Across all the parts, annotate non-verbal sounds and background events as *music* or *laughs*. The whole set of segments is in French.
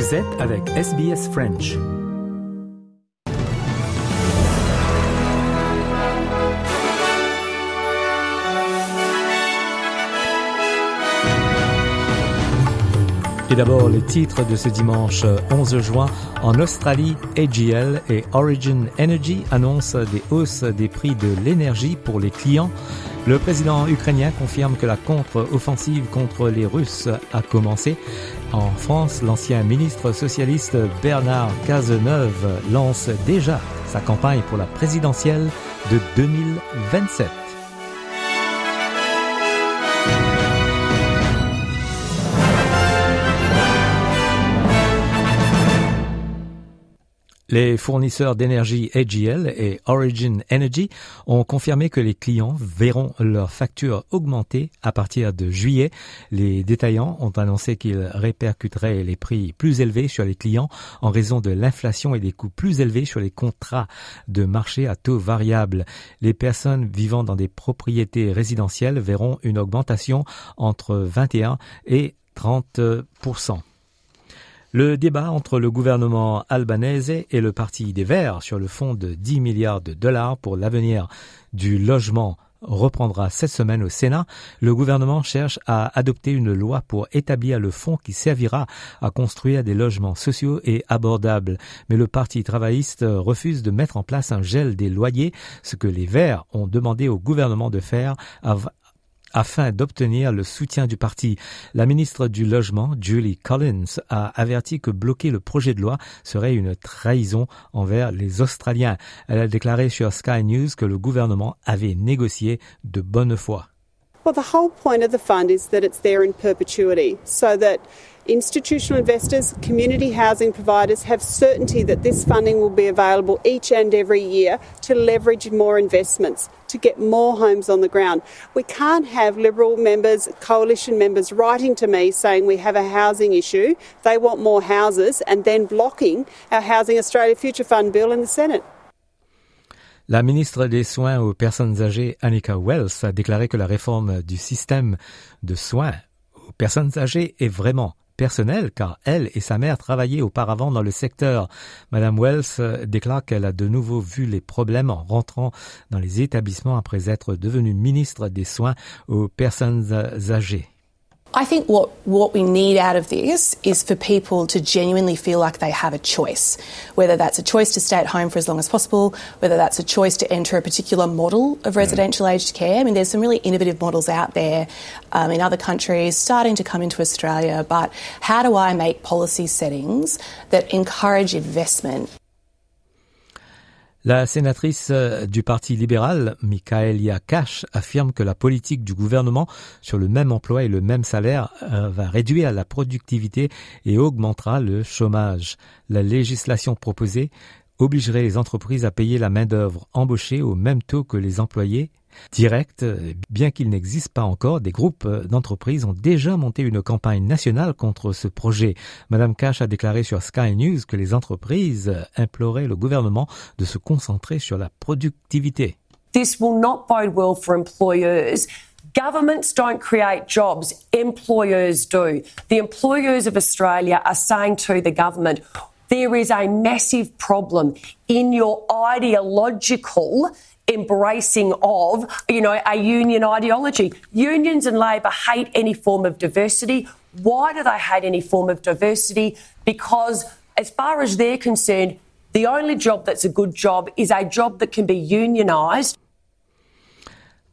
Vous êtes avec SBS French. Et d'abord, les titres de ce dimanche 11 juin. En Australie, AGL et Origin Energy annoncent des hausses des prix de l'énergie pour les clients. Le président ukrainien confirme que la contre-offensive contre les Russes a commencé. En France, l'ancien ministre socialiste Bernard Cazeneuve lance déjà sa campagne pour la présidentielle de 2027. Les fournisseurs d'énergie AGL et Origin Energy ont confirmé que les clients verront leurs factures augmenter à partir de juillet. Les détaillants ont annoncé qu'ils répercuteraient les prix plus élevés sur les clients en raison de l'inflation et des coûts plus élevés sur les contrats de marché à taux variable. Les personnes vivant dans des propriétés résidentielles verront une augmentation entre 21 et 30 le débat entre le gouvernement albanese et le Parti des Verts sur le fonds de 10 milliards de dollars pour l'avenir du logement reprendra cette semaine au Sénat. Le gouvernement cherche à adopter une loi pour établir le fonds qui servira à construire des logements sociaux et abordables. Mais le Parti travailliste refuse de mettre en place un gel des loyers, ce que les Verts ont demandé au gouvernement de faire afin d'obtenir le soutien du parti. La ministre du Logement, Julie Collins, a averti que bloquer le projet de loi serait une trahison envers les Australiens. Elle a déclaré sur Sky News que le gouvernement avait négocié de bonne foi. Well, the whole point of the fund is that it's there in perpetuity, so that institutional investors, community housing providers have certainty that this funding will be available each and every year to leverage more investments, to get more homes on the ground. We can't have Liberal members, coalition members writing to me saying we have a housing issue, they want more houses, and then blocking our Housing Australia Future Fund bill in the Senate. La ministre des Soins aux personnes âgées, Annika Wells, a déclaré que la réforme du système de soins aux personnes âgées est vraiment personnelle car elle et sa mère travaillaient auparavant dans le secteur. Madame Wells déclare qu'elle a de nouveau vu les problèmes en rentrant dans les établissements après être devenue ministre des Soins aux personnes âgées. I think what, what we need out of this is for people to genuinely feel like they have a choice, whether that's a choice to stay at home for as long as possible, whether that's a choice to enter a particular model of residential aged care. I mean, there's some really innovative models out there um, in other countries starting to come into Australia, but how do I make policy settings that encourage investment La sénatrice euh, du Parti libéral, Michaelia Cash, affirme que la politique du gouvernement sur le même emploi et le même salaire euh, va réduire la productivité et augmentera le chômage. La législation proposée obligerait les entreprises à payer la main-d'œuvre embauchée au même taux que les employés direct, bien qu'il n'existe pas encore, des groupes d'entreprises ont déjà monté une campagne nationale contre ce projet. Madame Cash a déclaré sur Sky News que les entreprises imploraient le gouvernement de se concentrer sur la productivité. This will not bode well for employers. Governments don't create jobs, employers do. The employers of Australia are saying to the government, there is a massive problem in your ideological embracing of, you know, a union ideology. Unions and Labor hate any form of diversity. Why do they hate any form of diversity? Because as far as they're concerned, the only job that's a good job is a job that can be unionised.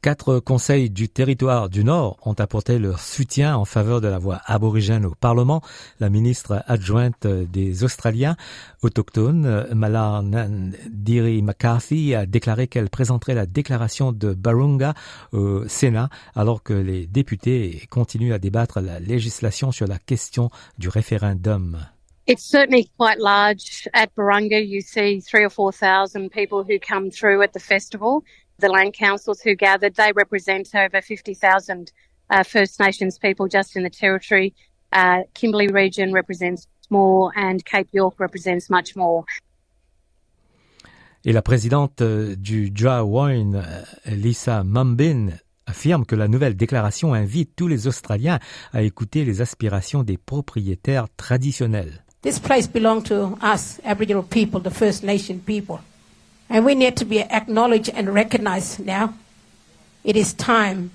Quatre conseils du territoire du Nord ont apporté leur soutien en faveur de la voix aborigène au Parlement. La ministre adjointe des Australiens autochtones, Malarn Diri McCarthy, a déclaré qu'elle présenterait la déclaration de Barunga au Sénat alors que les députés continuent à débattre la législation sur la question du référendum. Large at Barunga. You see three or four thousand people who come through at the festival. The land councils who gathered, they represent over 50,000 uh, First Nations people just in the territory. Uh, Kimberley region represents more and Cape York represents much more. Et la présidente du Jawoyn, Lisa Mumbin, affirme que la nouvelle déclaration invite tous les Australiens à écouter les aspirations des propriétaires traditionnels. This place belongs to us, Aboriginal people, the First Nation people. And we need to be acknowledged and recognized now. It is time.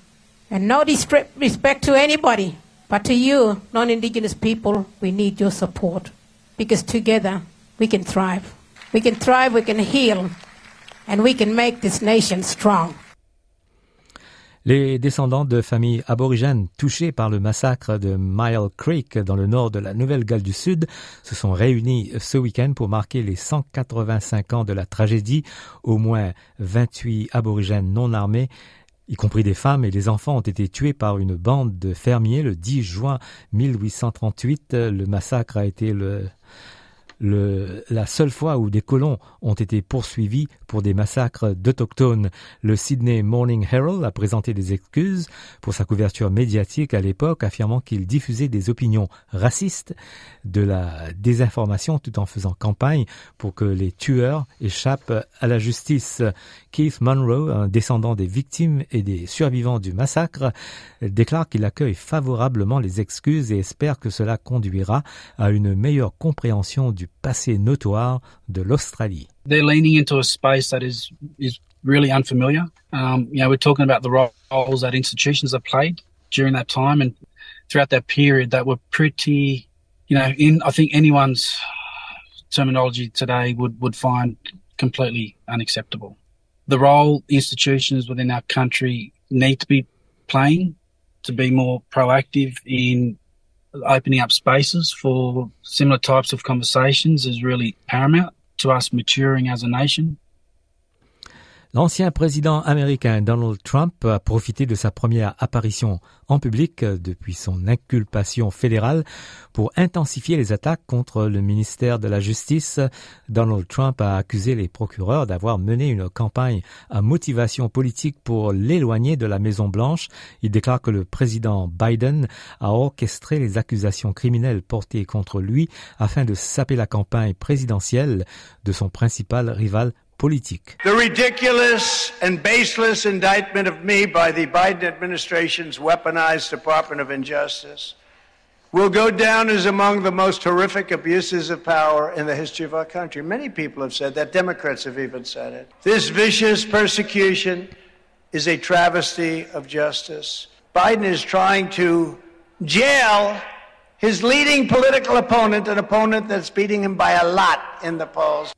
And no disrespect to anybody, but to you, non Indigenous people, we need your support. Because together we can thrive. We can thrive, we can heal, and we can make this nation strong. Les descendants de familles aborigènes touchées par le massacre de Mile Creek dans le nord de la Nouvelle-Galles du Sud se sont réunis ce week-end pour marquer les 185 ans de la tragédie. Au moins 28 aborigènes non armés y compris des femmes et des enfants, ont été tués par une bande de fermiers le 10 juin 1838. Le massacre a été le le, la seule fois où des colons ont été poursuivis pour des massacres d'autochtones. Le Sydney Morning Herald a présenté des excuses pour sa couverture médiatique à l'époque, affirmant qu'il diffusait des opinions racistes, de la désinformation tout en faisant campagne pour que les tueurs échappent à la justice. Keith Monroe, un descendant des victimes et des survivants du massacre, déclare qu'il accueille favorablement les excuses et espère que cela conduira à une meilleure compréhension du passé notoire de l'Australie. They're leaning into a space that is is really unfamiliar. Um, you know, we're talking about the roles that institutions have played during that time and throughout that period that were pretty, you know, in I think anyone's terminology today would would find completely unacceptable. The role institutions within our country need to be playing to be more proactive in opening up spaces for similar types of conversations is really paramount to us maturing as a nation. L'ancien président américain Donald Trump a profité de sa première apparition en public depuis son inculpation fédérale pour intensifier les attaques contre le ministère de la Justice. Donald Trump a accusé les procureurs d'avoir mené une campagne à motivation politique pour l'éloigner de la Maison Blanche. Il déclare que le président Biden a orchestré les accusations criminelles portées contre lui afin de saper la campagne présidentielle de son principal rival politique. The ridiculous and baseless indictment of me by the Biden administration's weaponized Department of Injustice will go down as among the most horrific abuses of power in the history of our country. Many people have said that. Democrats have even said it. This vicious persecution is a travesty of justice. Biden is trying to jail his leading political opponent, an opponent that's beating him by a lot in the polls.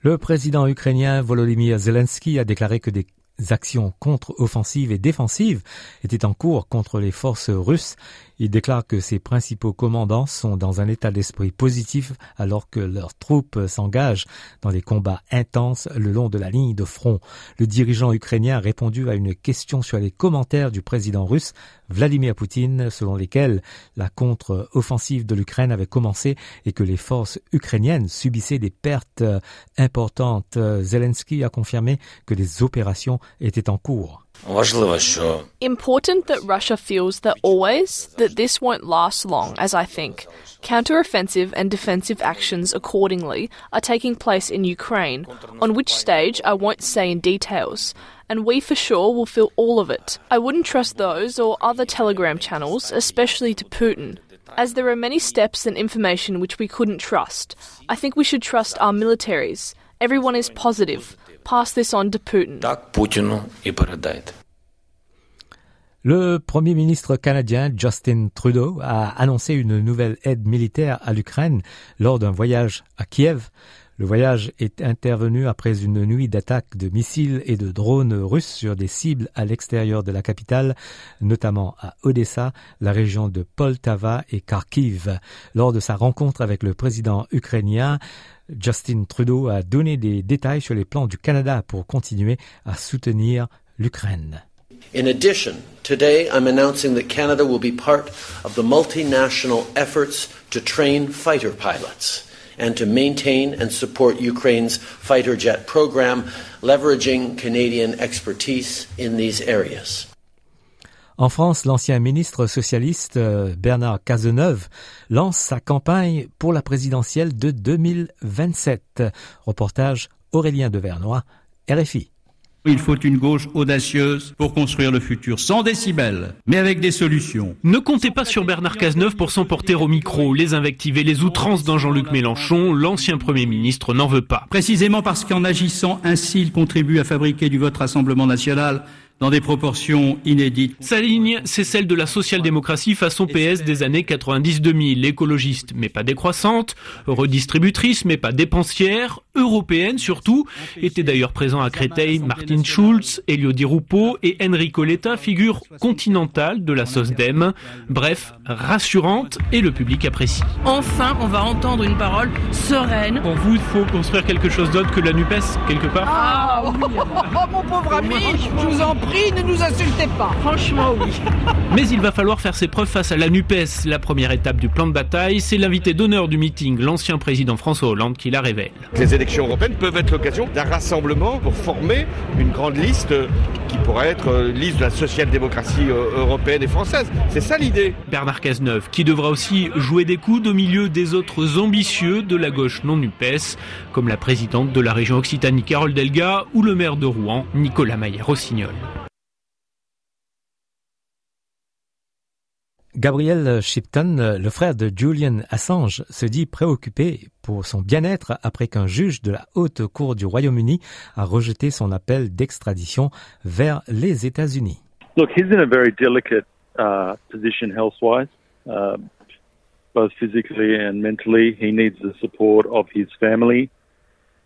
Le président ukrainien Volodymyr Zelensky a déclaré que des actions contre-offensives et défensives étaient en cours contre les forces russes il déclare que ses principaux commandants sont dans un état d'esprit positif alors que leurs troupes s'engagent dans des combats intenses le long de la ligne de front. Le dirigeant ukrainien a répondu à une question sur les commentaires du président russe Vladimir Poutine selon lesquels la contre-offensive de l'Ukraine avait commencé et que les forces ukrainiennes subissaient des pertes importantes. Zelensky a confirmé que des opérations étaient en cours. Important that Russia feels that always that this won't last long, as I think. Counter-offensive and defensive actions accordingly are taking place in Ukraine, on which stage I won't say in details, and we for sure will feel all of it. I wouldn't trust those or other telegram channels, especially to Putin, as there are many steps and information which we couldn't trust. I think we should trust our militaries. Everyone is positive. Pass this on to Putin. Le Premier ministre canadien Justin Trudeau a annoncé une nouvelle aide militaire à l'Ukraine lors d'un voyage à Kiev. Le voyage est intervenu après une nuit d'attaques de missiles et de drones russes sur des cibles à l'extérieur de la capitale, notamment à Odessa, la région de Poltava et Kharkiv. Lors de sa rencontre avec le président ukrainien, Justin Trudeau a donné des détails sur les plans du Canada pour continuer à soutenir l'Ukraine. In addition, today I'm announcing that Canada will be part of the multinational efforts to train fighter pilots and to maintain and support Ukraine's fighter jet program, leveraging Canadian expertise in these areas. En France, l'ancien ministre socialiste euh, Bernard Cazeneuve lance sa campagne pour la présidentielle de 2027. Reportage Aurélien Devernois, RFI. Il faut une gauche audacieuse pour construire le futur, sans décibels, mais avec des solutions. Ne comptez pas sur Bernard Cazeneuve pour s'emporter au micro. Les invectives et les outrances dans Jean-Luc Mélenchon, l'ancien Premier ministre n'en veut pas. Précisément parce qu'en agissant ainsi, il contribue à fabriquer du vote Rassemblement national dans des proportions inédites. Sa ligne, c'est celle de la social-démocratie façon PS des années 90-2000, écologiste mais pas décroissante, redistributrice mais pas dépensière, européenne surtout, était d'ailleurs présent à Créteil Martin Schulz, Elio Di Rupo et Enrico Letta, figure continentale de la SOSDEM. Bref, rassurante et le public apprécie. Enfin, on va entendre une parole sereine. Pour vous, il faut construire quelque chose d'autre que la NUPES, quelque part Ah oui Oh mon pauvre ami, je vous en prie, ne nous insultez pas. Franchement, oui. *laughs* Mais il va falloir faire ses preuves face à la NUPES. La première étape du plan de bataille, c'est l'invité d'honneur du meeting, l'ancien président François Hollande, qui la révèle. Les élections européennes peuvent être l'occasion d'un rassemblement pour former une grande liste qui pourrait être euh, liste de la social-démocratie euh, européenne et française. C'est ça l'idée. Bernard Cazeneuve, qui devra aussi jouer des coudes au milieu des autres ambitieux de la gauche non NUPES, comme la présidente de la région Occitanie Carole Delga ou le maire de Rouen Nicolas Maillère-Rossignol. Gabriel Shipton, le frère de Julian Assange, se dit préoccupé pour son bien-être après qu'un juge de la haute cour du Royaume-Uni a rejeté son appel d'extradition vers les États-Unis. Look, he's in a very delicate uh, position health-wise, uh, both physically and mentally. He needs the support of his family,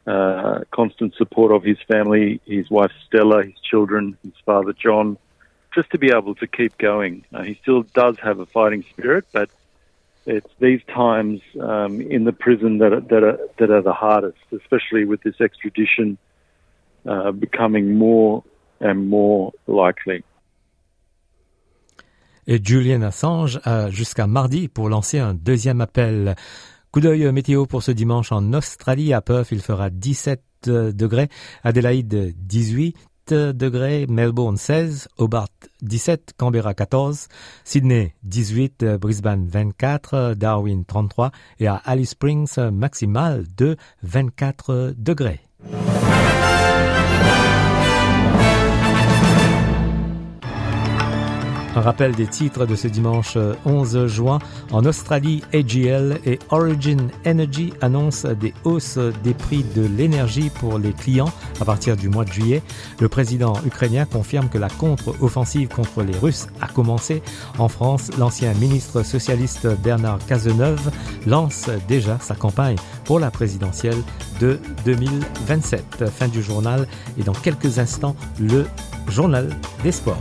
uh, constant support of his family, his wife Stella, his children, his father John. Just to be able to keep going. Uh, he still does have a fighting spirit, but it's these times um, in the prison that are, that are that are the hardest, especially with this extradition uh, becoming more and more likely. Et Julian Assange a jusqu'à mardi pour lancer un deuxième appel. Coup d'œil météo pour ce dimanche en Australie. À Perth, il fera 17 degrés. Adélaïde, 18 degrés, Melbourne 16, Hobart 17, Canberra 14, Sydney 18, Brisbane 24, Darwin 33 et à Alice Springs maximal de 24 degrés. Un rappel des titres de ce dimanche 11 juin. En Australie, AGL et Origin Energy annoncent des hausses des prix de l'énergie pour les clients à partir du mois de juillet. Le président ukrainien confirme que la contre-offensive contre les Russes a commencé. En France, l'ancien ministre socialiste Bernard Cazeneuve lance déjà sa campagne pour la présidentielle de 2027. Fin du journal et dans quelques instants, le journal des sports.